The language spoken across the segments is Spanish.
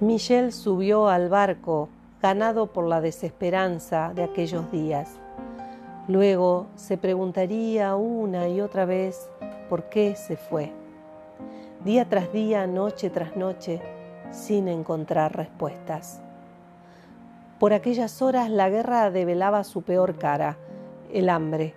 Michel subió al barco, ganado por la desesperanza de aquellos días. Luego se preguntaría una y otra vez por qué se fue. Día tras día, noche tras noche, sin encontrar respuestas. Por aquellas horas la guerra develaba su peor cara, el hambre.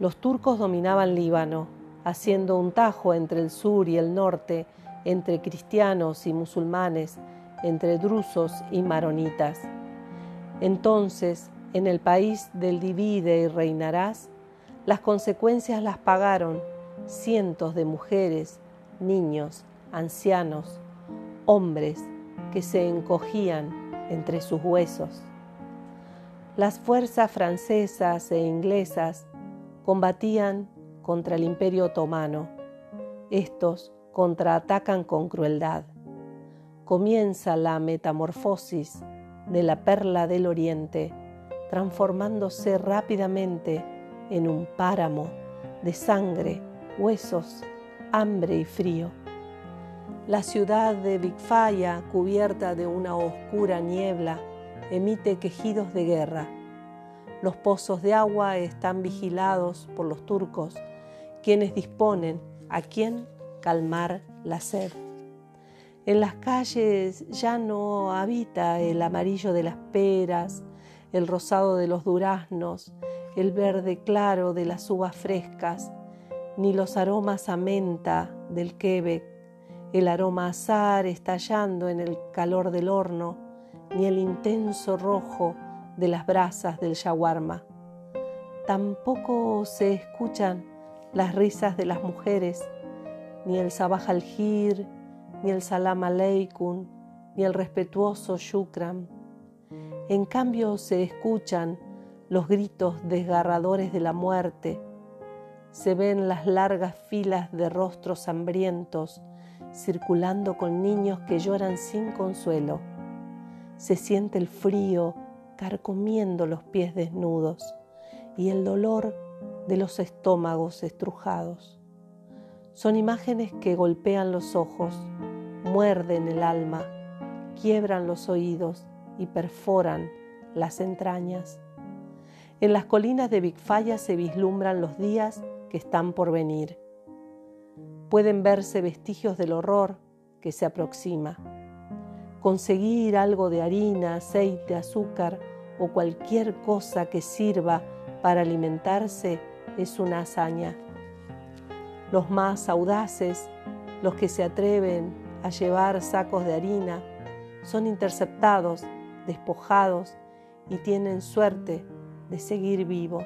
Los turcos dominaban Líbano, haciendo un tajo entre el sur y el norte, entre cristianos y musulmanes, entre drusos y maronitas. Entonces, en el país del divide y reinarás, las consecuencias las pagaron cientos de mujeres, niños, ancianos, hombres que se encogían entre sus huesos. Las fuerzas francesas e inglesas combatían contra el imperio otomano. Estos contraatacan con crueldad. Comienza la metamorfosis de la perla del oriente, transformándose rápidamente en un páramo de sangre, huesos, hambre y frío. La ciudad de Bigfaya, cubierta de una oscura niebla, emite quejidos de guerra. Los pozos de agua están vigilados por los turcos, quienes disponen a quién calmar la sed. En las calles ya no habita el amarillo de las peras, el rosado de los duraznos, el verde claro de las uvas frescas, ni los aromas a menta del Quebec, el aroma azar estallando en el calor del horno, ni el intenso rojo de las brasas del shawarma. Tampoco se escuchan las risas de las mujeres, ni el sabaj al ni el salam aleikum, ni el respetuoso shukram. En cambio se escuchan los gritos desgarradores de la muerte, se ven las largas filas de rostros hambrientos circulando con niños que lloran sin consuelo. Se siente el frío carcomiendo los pies desnudos y el dolor de los estómagos estrujados. Son imágenes que golpean los ojos, muerden el alma, quiebran los oídos y perforan las entrañas. En las colinas de Bigfaya se vislumbran los días que están por venir. Pueden verse vestigios del horror que se aproxima. Conseguir algo de harina, aceite, azúcar o cualquier cosa que sirva para alimentarse es una hazaña. Los más audaces, los que se atreven a llevar sacos de harina, son interceptados, despojados y tienen suerte de seguir vivos.